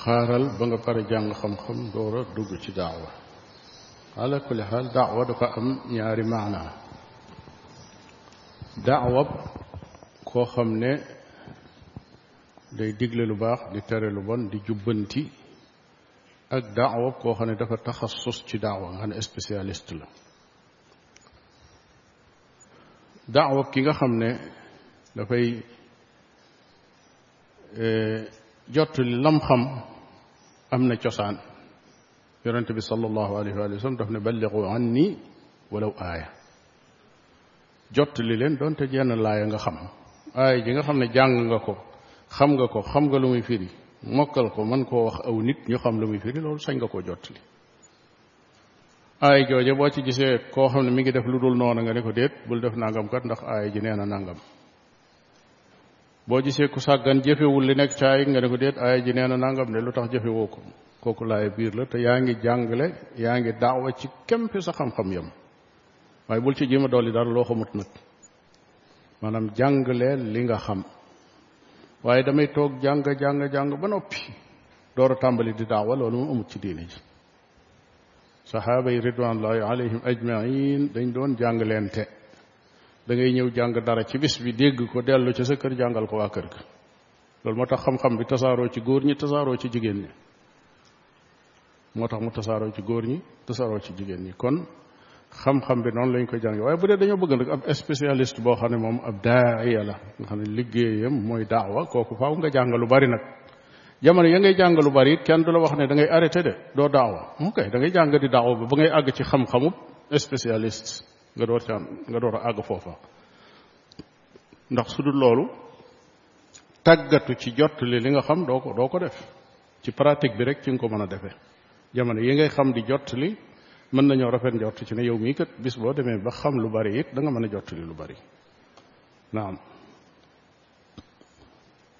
xaaral ba nga pare jàng xam-xam door a dugg ci daawa ala kulli xaal daawa dafa am ñaari maana daawa koo xam ne day digle lu baax di tere lu bon di jubbanti ak daawa koo xam ne dafa taxasus ci daawa nga xam ne spécialiste la daawa ki nga xam ne dafay eh, jot li lam xam am na cosaan yonent bi sallallahu alayhi wa sallam daf ne balligu anni walaw aaya jot li leen doonte jenn laaya nga xam aaya ji nga xam ne jàng nga ko xam nga ko xam nga lu muy firi mokkal ko mën koo wax aw nit ñu xam lu muy firi loolu sañ nga koo jot li aaya jooje boo ci gisee koo xam ne mi ngi def lu dul noonu nga ne ko déet bul def nangam kat ndax aaya ji nee na nangam boo gisee ku sàggan jëfewul li nekk caay nga ne ko déet aaya ji nee na nangam ne lu tax jëfewoo ko kooku laay biir la te yaa ngi jàngale yaa ngi daawa ci kem fi sa xam-xam yam waaye bul ci jéem a dolli dara loo xamut nag maanaam jàngaleel li nga xam waaye damay toog jàng jàng jàng ba noppi door a tàmbali di daawa loolu moom amut ci diine ji saxaaba yi ridwanullahi alayhim ajmain dañ doon jàngaleente da ngay ñëw jàng dara ci bis bi dégg ko dellu ci sa kër jàngal ko waa kër ga loolu moo tax xam-xam bi tasaaroo ci góor ñi tasaaroo ci jigéen ñi moo tax mu tasaaroo ci góor ñi tasaaroo ci jigéen ñi kon xam-xam bi noonu lañ ko jàng waaye bu dee dañoo bëgg nag ab spécialiste boo xam ne moom ab daaya la nga xam ne liggéeyam mooy daawa kooku faaw nga jàng lu bari nag jamono ya ngay jàng lu bari it kenn du la wax ne da ngay arrêté de doo daawa mu kay da ngay jàng di daawa ba ba ngay àgg ci xam-xamub spécialiste nga door ca nga door a àgg foofa ndax su dul loolu tàggatu ci jot li li nga xam doo ko doo ko def ci pratique bi rek ci nga ko mën a defee jamono yi ngay xam di jot li mën nañoo rafet njort ci ne yow mii kat bis boo demee ba xam lu bari it da nga mën a jot li lu bari naam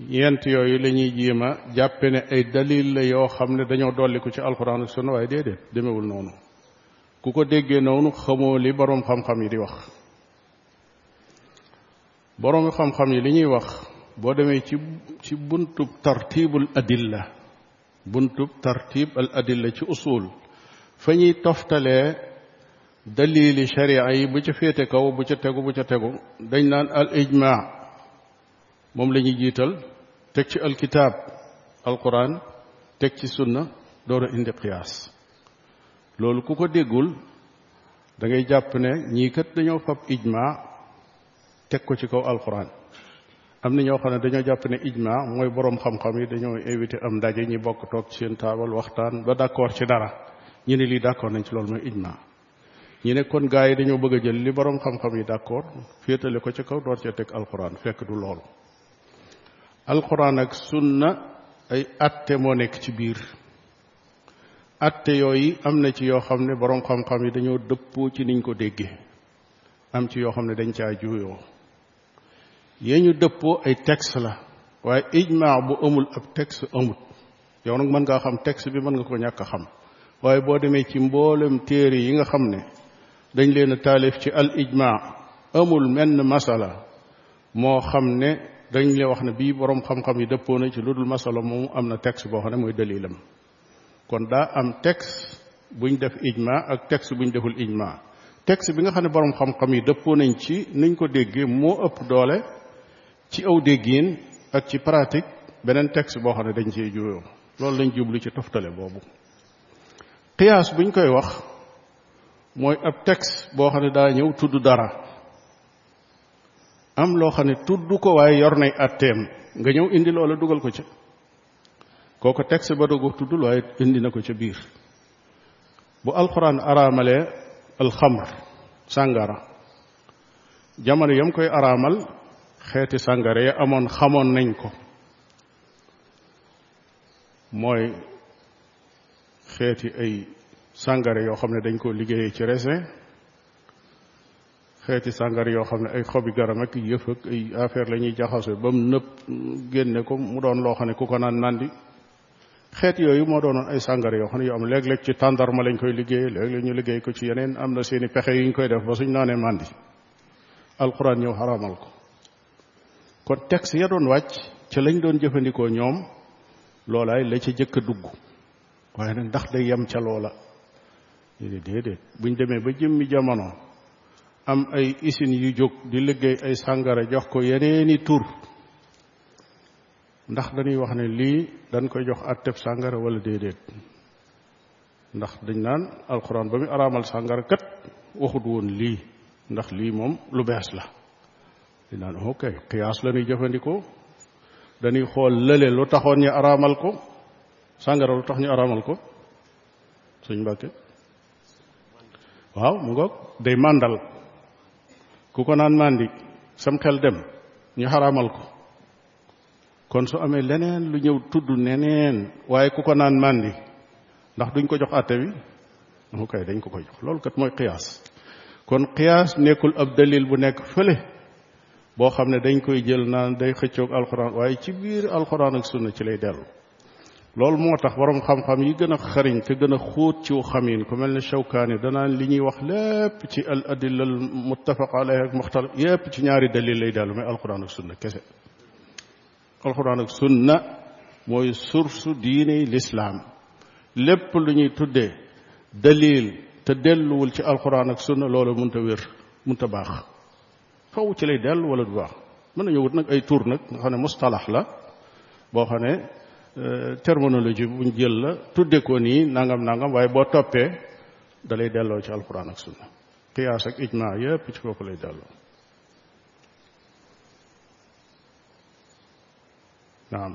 yent yooyu la ñuy jéem a jàppe ne ay dalil la yoo xam ne dañoo dolliku ci alxuraan ak sunna waaye déedéet demewul noonu ku ko déggee noonu xamoo li boroom xam-xam yi di wax boroom xam-xam yi li ñuy wax boo demee ci ci buntub tartibul adilla buntub tartib al adilla ci usul fa ñuy toftalee dalili sharia yi bu ca féete kaw bu ca tegu bu ca tegu dañ naan al ijma moom la ñuy jiital teg ci alkitaab alquran teg ci sunna door a indi qiyaas loolu ku ko déggul da ngay jàpp ne ñii kat dañoo fab ijma teg ko ci kaw alxuraan am na ñoo xam ne dañoo jàpp ne ijma mooy boroom xam-xam yi dañoo invité am ndaje ñi bokk toog ci seen taabal waxtaan ba d'accord ci dara ñu ne lii d'accord nañ ci loolu mooy ijma ñu ne kon gaa yi dañoo bëgg a jël li boroom xam-xam yi d'accord féetale ko ci kaw door cee teg alxuraan fekk du loolu alxuraan ak sunna ay atte moo nekk ci biir atte yooyu am na ci yoo xam ne boroom xam-xam yi dañoo dëppoo ci niñ ko déggee am ci yoo xam ne dañ caa juuyoo yee ñu dëppoo ay texte la waaye ijmaa bu amul ab texte amut yow nag mën ngaa xam texte bi mën nga ko ñàkk a xam waaye boo demee ci mboolem téere yi nga xam ne dañ leen a taalif ci al ijmaa amul menn masala moo xam ne dañ la wax ne bii boroom xam-xam yi dëppoo na ci lu dul masala moomu am na texte boo xam ne mooy dalilam kon daa am texte buñ def ijma ak texte buñ deful ijma texte bi nga xam ne borom xam-xam yi dëppoo nañ ci niñ ko déggee moo ëpp doole ci aw déggiin ak ci pratique beneen texte boo xam ne dañ cee juyoo loolu lañ jublu ci toftale boobu qiyaas buñ koy wax mooy ab texte boo xam ne daa ñëw tudd dara am loo xam ne tudd ko waaye yor nay atteem nga ñëw indi loola dugal ko ca kooku texte ba dogu tuddul waaye indi na ko ca biir bu alxuraan araamalee alxamr sàngara jamono yam koy araamal xeeti sàngara ya amoon xamoon nañ ko mooy xeeti ay sàngara yoo xam ne dañ koo liggéeyee ci raisin xeeti sàngar yoo xam ne ay xobi garam ak yëf ak ay affaire la ñuy jaxase ba mu nëpp génne ko mu doon loo xam ne ku ko naan nandi xeet yooyu moo doonoon ay sàngara yoo xam ne yoo am léeg-léeg ci tàndarma lañ koy liggéey léeg-léeg ñu liggéey ko ci yeneen am na seeni pexe yu ñu koy def ba suñ naanee màndi alquran ñëw xaraamal ko kon texte ya doon wàcc ca lañ doon jëfandikoo ñoom loolaay la ca jëkk a dugg waaye nag ndax day yem ca loola déedéet déedéet buñ demee ba jëmmi jamono am ay usines yu jóg di liggéey ay sàngara jox ko yeneeni tur ndax dañuy wax ne lii dañ koy jox àtteb sàngara wala déedéet ndax dañ naan alxuraan ba muy araamal sàngara kat waxut woon lii ndax lii moom lu bees la dañ naan ok qiyaas la ñuy jëfandikoo dañuy xool lële lu taxoon ñu araamal ko sàngara lu tax ñu araamal ko sëñ Mbàkke waaw mu ngoog day màndal ku ko naan màndi sam xel dem ñu xaraamal ko kon su amee leneen lu ñëw tudd neneen waaye ku ko naan màndi ndax duñ ko jox àtte bi mu kay dañ ko ko jox loolu kat mooy qiyaas kon qiyaas nekkul ab dalil bu nekk fële boo xam ne dañ koy jël naan day xëccoog alxuraan waaye ci biir alxuraan ak sunna ci lay dellu loolu moo tax borom xam-xam yi gën a xariñ te gën a xóot ci xamin ku mel ne Shawkaani danaan li ñuy wax lépp ci al adilla al muttafaq alayhi ak muxtalif yépp ci ñaari dalil lay dellu mais alxuraan ak sunna kese alxuraan ak sunna mooy source diine lislaam lépp lu ñuy tuddee dalil te delluwul ci alxuraan ak sunna loolu mënta wér mënta baax faw ci lay dellu wala du baax mën nañu wut nag ay tur nag nga xam ne mustalax la boo xam ne euh, terminologie buñ jël la tudde ko nii nangam nangam waaye boo toppee da lay delloo ci alquran ak sunna qiyaas ak ijmaa yépp ci kooku lay delloo naam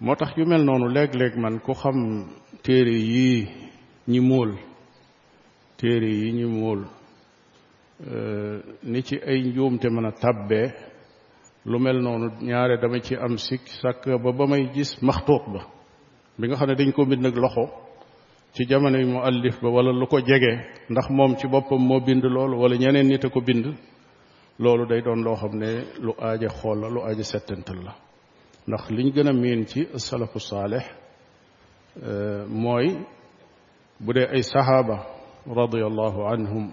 moo tax yu mel noonu léeg-léeg man ku xam téere yii ñi móol téere yi ñi móol euh, ni ci ay njuumte mën a tàbbee lu mel noonu ñaare dama ci am sikk sàkk ba ba may gis maxtuut ba bi nga xam ne dañ ko bind nag loxo ci jamono yi mu allif ba wala lu ko jege ndax moom ci boppam moo bind loolu wala ñeneen nit a ko bind loolu day doon loo xam ne lu aaja xool la lu aaja settantal la ndax liñ gën a miin ci salafu saalix euh, mooy bu dee ay saxaaba radiallahu anhum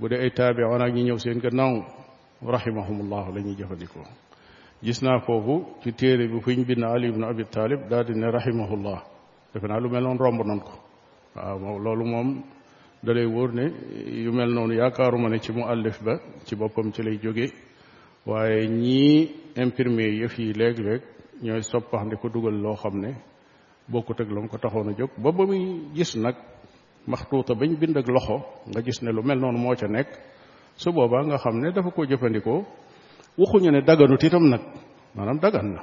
bu dee ay taabiroon ak ñi ñëw seen gannaaw rahimahumullahu la ñuy jëfandikoo gis naa foofu ci téere bi fuñ bind ali ibnu abi taalib daal di ne rahimahullah defe naa lu mel noonu romb nan ko waaw loolu moom da lay wóor ne yu mel noonu yaakaaruma ne ci mu àllif ba ci boppam ci lay jóge waaye ñii imprimer yëf yi léeg-léeg ñooy soppax ndi ko dugal loo xam ne bokkut ak la mu ko taxoon a jóg ba ba muy gis nag maxtuuta bañ bind ak loxo nga gis ne lu mel noonu moo ca nekk su boobaa nga xam ne dafa ko jëfandikoo waxuñu ne daganut itam nag maanaam dagan na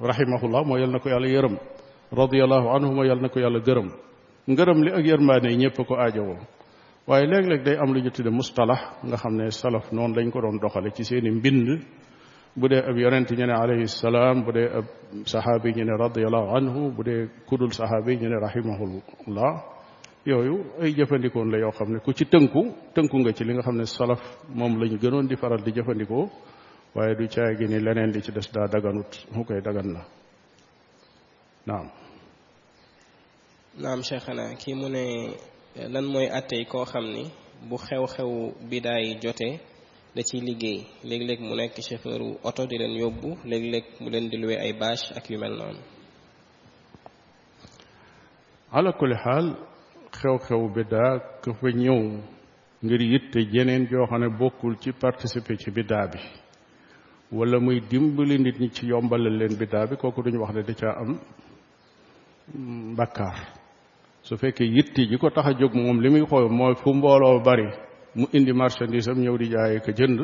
rahimahullah moo yal na ko yàlla yërëm radiallahu anhu moo yal na ko yàlla gërëm ngërëm li ak yërmaane yi ñëpp ko aajowoo waaye léeg-léeg day am lu ñu tudde mustalax nga xam ne salaf noonu lañ ko doon doxale ci seeni mbind bu dee ab yonent ñu ne alayhi salaam bu dee ab saxaabi ñu ne radiallahu anhu bu dee kudul saxaabi ñu ne rahimahullah yooyu ay jëfandikoon la yoo xam ne ku ci tënku tënku nga ci li nga xam ne salaf moom lañu gënoon di faral di jëfandikoo waaye du caay gi ni leneen li ci des daa daganut mu koy dagan na naam naam cheikhana kii mu ne lan mooy attey koo xam ni bu xew-xew bidaa yi jotee da ciy liggéey léeg-léeg mu nekk chauffeur wu oto di leen yóbbu léeg-léeg mu leen di luwe ay bâche ak yu mel noonu ala kulli xaal xew-xew bidaa ka fa ñëw ngir yitte jeneen joo xam ne bokkul ci participer ci biddaa bi wala muy dimbali nit ñi ci yombalal leen biddaa bi kooku duñu wax ne da caa am bakkaar su fekkee yitte ji ko tax a jóg moom li muy xool mooy fu mbooloo bari mu indi marchandise am ñëw di jaayee ko jënd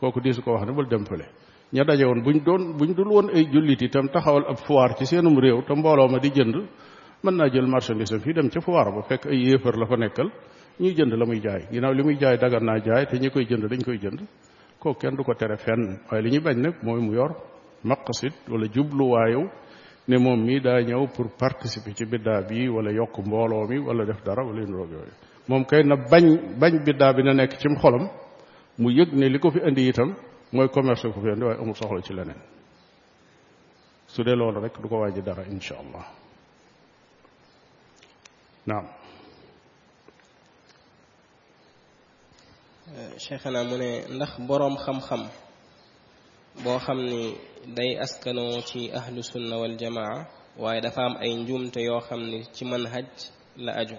kooku diisu ko wax ne bul dem fële ña daje woon buñ doon buñ dul woon ay jullit itam taxawal ab foire ci seenum réew te mbooloo ma di jënd mën naa jël marchandise fii dem ca foire ba fekk ay yéefar la fa nekkal ñuy jënd la muy jaay ginnaaw li muy jaay dagan naa jaay te ñi koy jënd dañ koy jënd kooku kenn du ko tere fenn waaye li ñuy bañ nag mooy mu yor maqasid wala jubluwaayu ne moom mii daa ñëw pour participer ci biddaa bi wala yokk mbooloo mi wala def dara wala yu niroog yooyu moom kay na bañ bañ biddaa bi na nekk cim xolam mu yëg ne li ko fi indi itam mooy commerce ko fi indi waaye amul soxla ci leneen su dee loolu rek du ko wàññi dara incha allah naam cheikhana mu ne ndax boroom xam-xam boo xam ni day askanoo ci ahlu sunna wal jamaa waaye dafa am ay njuumte yoo xam ni ci manhaj la aju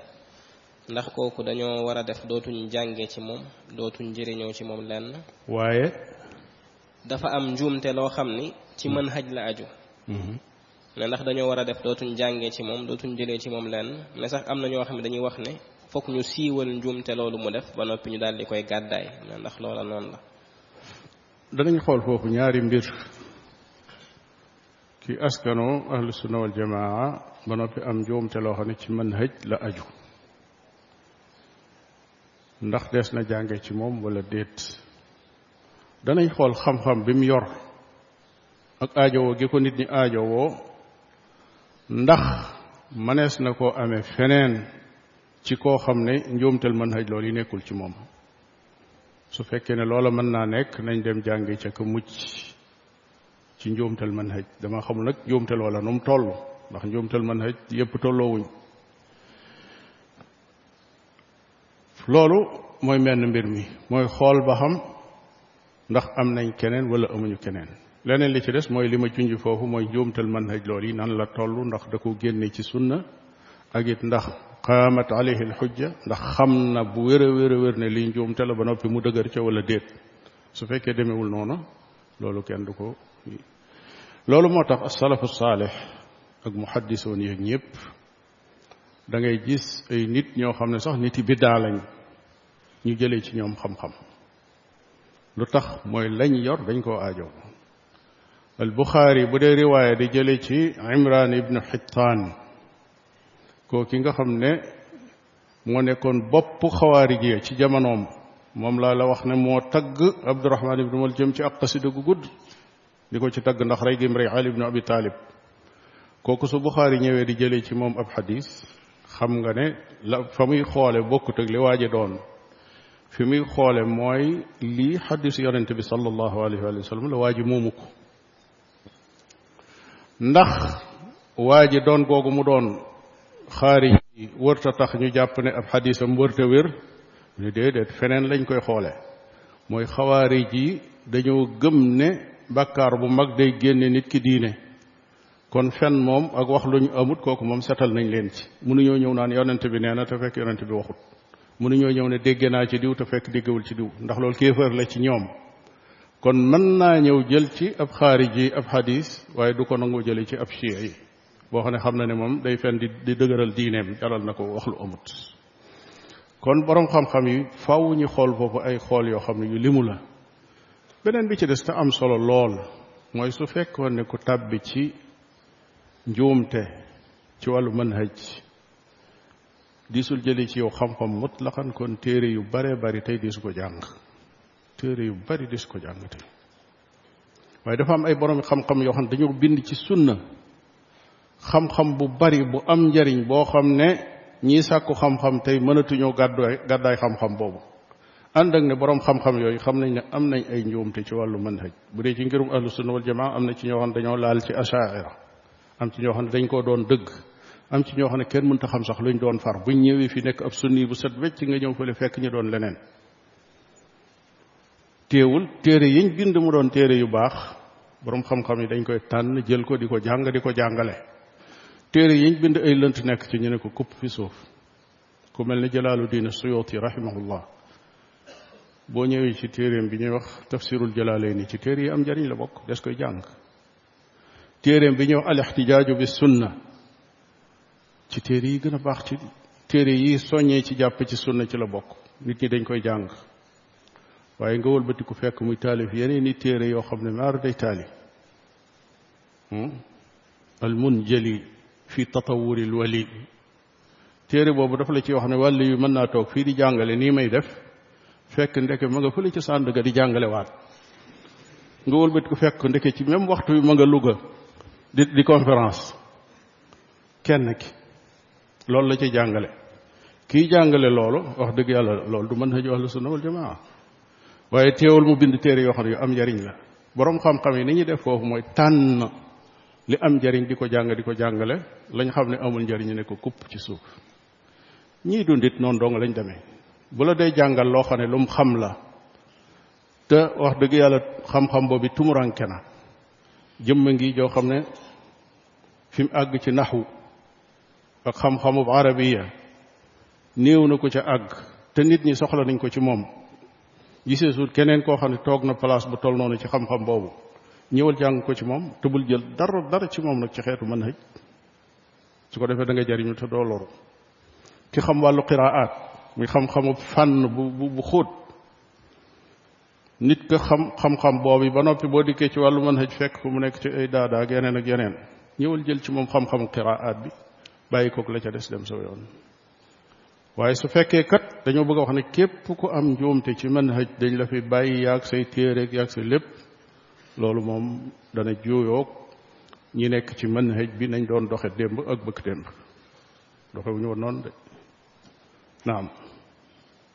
ndax kooku dañoo war a def dootuñ jànge ci moom dootuñ njëriñoo ci moom lenn waaye dafa am njuumte loo xam ni ci mën xaj la aju mhm. ne ndax dañoo war a def dootuñ jàngee ci moom dootuñ jëlee ci moom lenn mais sax am na ñoo xam ne dañuy wax ne fokk ñu siiwal njuumte loolu mu def ba noppi ñu daal di koy gàddaay ne ndax loola noonu la danañ xool foofu ñaari mbir ki askano ahlu sunna wal jamaa ba noppi am njuumte loo xam ne ci mën hëj la aju ndax des na jànge ci moom wala déet danañ xool xam-xam bi mu yor ak aajowoo gi ko nit ñi aajowoo ndax mënees na koo amee feneen ci koo xam ne njuumtel mën haj loolu yi nekkul ci moom su fekkee ne loola mën naa nekk nañ dem jàngi ca ka mucc ci njuumtal manhaj dama xamul nag njuumtal wala nu mu toll ndax njuumtal manhaj yépp tolloowuñ loolu mooy menn mbir mi mooy xool ba xam ndax am nañ keneen wala amuñu keneen leneen li ci des mooy li ma junj foofu mooy njuumtal manhaj loolu yi nan la toll ndax da ko génne ci sunna ak it ndax qaamat alayhi alxujja ndax xam na bu wér a wér a wér ne lii njuumte la ba noppi mu dëgër ca wala déet su fekkee demewul noonu loolu kenn du ko loolu moo tax asalafu saalix ak muhaddisoon yeeg ñëpp da ngay gis ay nit ñoo xam ne sax nit yi biddaa lañ ñu jëlee ci ñoom xam-xam lu tax mooy lañ yor dañ koo aajow al buxaari bu dee riwaaya di jëlee ci imran ibnu xittaan koo ki nga xam ne moo nekkoon bopp xawaarij ya ci jamonoom moom laa la wax ne moo tagg abdurahmaan ibnu muljam ci ak xasida gu gudd di ko ci tagg ndax rey gim rey ali ibnu abi taalib kooku su buxaari ñëwee di jëlee ci moom ab xadis xam nga ne la fa muy xoole bokkut ak li waaje doon fi muy xoole mooy lii xadisu yonente bi sallallahu alayhi wa sallam la waaji moomu ko ndax waa ji doon googu mu doon xaari yi wërta tax ñu jàpp ne ab xadisam wërta wér ñu déedéet feneen lañ koy xoole mooy xawaari ji dañoo gëm ne bàkkaar bu mag day génne nit ki diine kon fen moom ak wax lu ñu amut kooku moom setal nañ leen ci mënuñoo ñëw naan yonent bi nee na te fekk yonent bi waxut mënuñoo ñëw ne dégg naa ci diw te fekk déggawul ci diw ndax loolu kéefër la ci ñoom kon mën naa ñëw jël ci ab xaariji ab xadis waaye du ko nangoo jële ci ab chia yi boo xam ne xam na ne moom day fen di di dëgëral diineem jaral na ko wax lu amut kon boroom xam-xam yi faw ñu xool foofu ay xool yoo xam ne yu limu la beneen bi ci des te am solo lool mooy su fekkoon ne ku tàbbi ci njuumte ci wàllu manhaj diisul jële ci yow xam-xam mutlaqan kon téere yu bare bari tey diisu ko jàng téere yu bari des ko jàng tey waaye dafa am ay borom xam-xam yoo xam ne dañoo bind ci sunna xam-xam bu bari bu am njariñ boo xam ne ñii sàkku xam-xam tey mënatuñoo gàddaay gàddaay xam-xam boobu ànd ak ne borom xam-xam yooyu xam nañ ne am nañ ay njuumte ci wàllu manhaj bu dee ci ngirum ahlu sunna wal jamaa am na ci ñoo xam ne dañoo laal ci ashaira am ci ñoo xam ne dañ koo doon dëgg am ci ñoo xam ne kenn mënta xam sax luñ doon far buñ ñëwee fi nekk ab sunni bu set wecc nga ñëw fële fekk ñu doon leneen téewul téere yiñ bind mu doon téere yu baax boroom xam-xam yi dañ koy tànn jël ko di ko jàng di ko jàngale téere yiñ bind ay lënt nekk ci ñu ne ko kupp fi suuf ku mel ni jalaalu diina suyooti rahimahullah boo ñëwee ci téeréem bi ñuy wax tafsirul jalaalee ni ci téere yi am njariñ la bokk des koy jàng téeréem bi ñëw al ixtijaaju bi sunna ci téere yi gën a baax ci téere yi soññee ci jàpp ci sunna ci la bokk nit ñi dañ koy jàng waaye nga wëlbatiku fekk muy taalif yeneen i téere yoo xam ne maar day taali al munjali fi tatawuri al wali téere boobu dafa la ci wax ne wàllu yu mën naa toog fii di jàngale nii may def fekk ndeke ma nga fële ci Sandaga di jàngale waat nga wëlbati ko fekk ndeke ci même waxtu bi ma nga Louga di di conférence kenn ki loolu la ci jàngale kii jàngale loolu wax dëgg yàlla loolu du mën a jox la sunna wal jamaa waaye teewul mu bind téere yoo xam ne yu am njariñ la boroom xam-xam yi ni ñuy def foofu mooy tànn li am njariñ di ko jàng di ko jàngale lañ xam ne amul njariñ ne ko kupp ci suuf ñii dundit noonu dong lañ demee bu la dee jàngal loo xam ne lu mu xam la te wax dëgg yàlla xam-xam boobu tumuranke na jëmm ngi joo xam ne fi mu àgg ci naxu ak xam-xamub arabiya néew na ko ca àgg te nit ñi soxla nañ ko ci moom gisee suut keneen koo xam ne toog na place bu toll noonu ci xam-xam boobu ñëwal jàng ko ci moom te bul jël dara dara ci moom nag ci xeetu mën hëj su ko defee da nga jariñu te doo loru ki xam wàllu qiraat muy xam-xamu fànn bu bu xóot nit ka xam xam-xam boobu ba noppi boo dikkee ci wàllu mën hëj fekk fu mu nekk ci ay daadaa ak yeneen ak yeneen ñëwal jël ci moom xam-xamu qiraat bi bàyyi kook la ca des dem sa yoon waaye su fekkee kat dañoo bëgg a wax ne képp ku am njuumte ci mën hëj dañ la fi bàyyi yaag say téereeg yaag say lépp loolu moom dana juuyoog ñi nekk ci mën hëj bi nañ doon doxe démb ak bëkk démb doxe wu ñu woon noonu de naam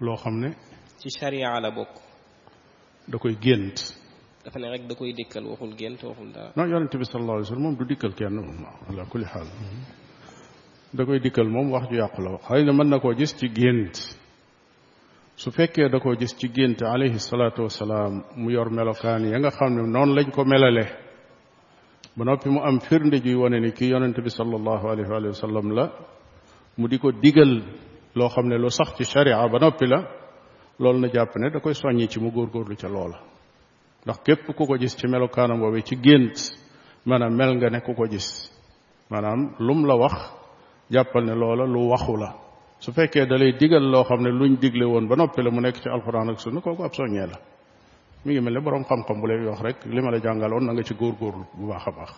loo xam ne ci charia la bokk da koy gént dafa ne rek da koy dikkal waxul gént waxul dara non yonente bi sallallahu alayhi wa sallam moom du dikkal kenn moom ala kulli xaal da koy dikkal moom wax ju yàqu la wax xëy na mën na koo gis ci gént su fekkee da koo gis ci gént alayhi salaatu wasalaam mu yor melokaan ya nga xam ne noonu lañ ko melale ba noppi mu am firnde juy wane ni kii yonent bi sallallahu alayhi wa sallam la mu di ko digal loo xam ne lu sax ci sharia ba noppi la loolu na jàpp ne da koy soññi ci mu góorgóorlu ca loola ndax képp ku ko gis ci melokaanam woowee ci gént maanaam mel nga ne ku ko gis maanaam lum la wax jàppal ne loola lu waxu la su fekkee da lay digal loo xam ne luñ digle woon ba noppi la mu nekk ci alxuraan ak sunna kooku ab soññee la mi ngi mel ne borom xam-xam bu lay wax rek li ma la jàngaloon na nga ci góorgóorlu bu baax a baax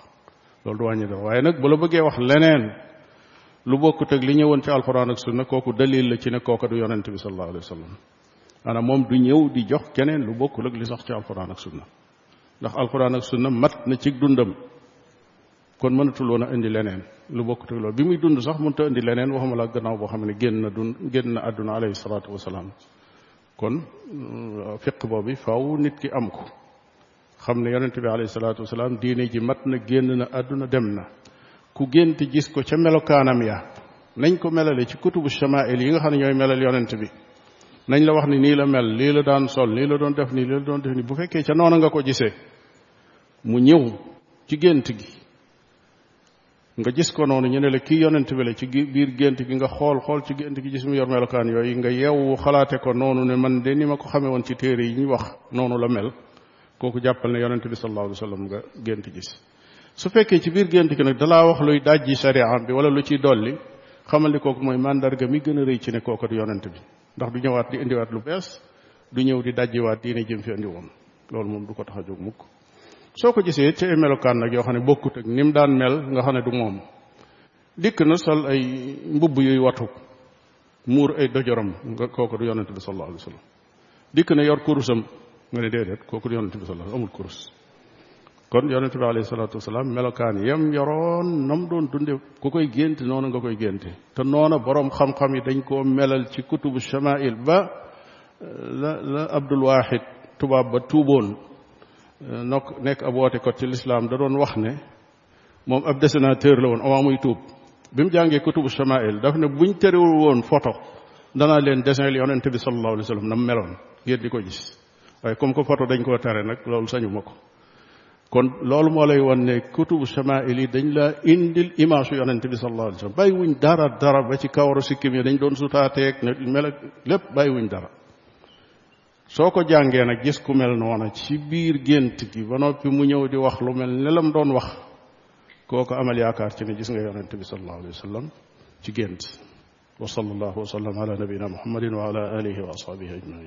loolu du wàññi dara waaye nag bu la bëggee wax leneen lu bokkut ak li ñëwoon ci alxuraan ak sunna kooku dalil la ci ne kooka du yonente bi sallallahu alayhi wa sallam maanaam moom du ñëw di jox keneen lu bokkul ak li sax ci alxuraan ak sunna ndax alxuraan ak sunna mat na ci dundam kon mënatul woon a indi leneen lu bokkut ak loolu bi muy dund sax mënut a indi leneen waxuma la gannaaw boo xam ne génn na dund génn na àdduna alayhi salaatu wasalaam kon euh, fiq boobu faw nit ki am ko xam ne yonent bi alayhi salaatu wasalaam diine ji mat na génn na àdduna dem na ku gént gis ko ca melokaanam ya nañ ko melale ci kutubu shamail yi nga xam ne ñooy melal yonent bi nañ la wax ni nii la mel lii la daan sol lii la doon def nii lii la doon def nii bu fekkee ca noona nga ko gisee mu ñëw ci gént gi nga gis ko noonu ñu ne la kii yonent bi la ci biir gént gi nga xool xool ci gént gi gis mu yor melokaan yooyu nga yeewu xalaate ko noonu ne man de ni ma ko xamee woon ci téere yi ñu wax noonu la mel kooku jàppal ne yonent bi sallallahu alayhi wa sallam nga gént gis su fekkee ci biir gént gi nag dalaa wax luy dajji sariyaam bi wala lu ciy dolli xamal ni kooku mooy mandarga mi gën a rëy ci ne kooku du yonent bi ndax du ñëwaat di indiwaat lu bees du ñëw di dajjiwaat diine jëm fi indi woon loolu moom du ko tax a jóg mukk soo ko gisee ci ay melokaan nag yoo xam ne bokkut ak ni mu daan mel nga xam ne du moom dikk na sol ay mbubb yuy watu muur ay dojoram nga kooku du yonente bi sallallahu alayhi wa sallam dikk na yor kurusam nga ne déedéet kooku du yonente bi sallallahu alayhi wa sallam amul kurus kon yonente bi alayhi salaatu wasalaam melokaan yam yoroon nam doon dunde ku koy gént noonu nga koy génte te noona boroom xam-xam yi dañ koo melal ci kutubu shamail ba la la abdul wahid tubaab ba tuuboon nok nekk ab woote kot ci lislaam da doon wax ne moom ab dessinateur la woon avant muy tuub bi mu jàngee kutubu shamail daf ne buñ terewul woon photo danaa leen dessin yonente bi sallallahu alayhi wa sallam nam meloon ngeen di ko gis waaye comme que photo dañ koo tere nag loolu sañu ma ko kon loolu moo lay wan ne kutubu samail yi dañ la indil image yu yonente bi sallallahu alayhi wasallam bàyyi wuñ dara dara ba ci kawaru sikkim yi dañ doon sutaateeg ne mel ak lépp bàyyi wuñ dara soo ko jàngee nag gis ku mel noona ci biir gént gi ba noppi mu ñëw di wax lu mel ne lam doon wax kooku amal yaakaar ci ne gis nga yonente bi sallallahu alayhi wasallam ci gént wa sallallahu wa sallam ala nabina muhammadin wa ala alihi wa ashabihi ajmain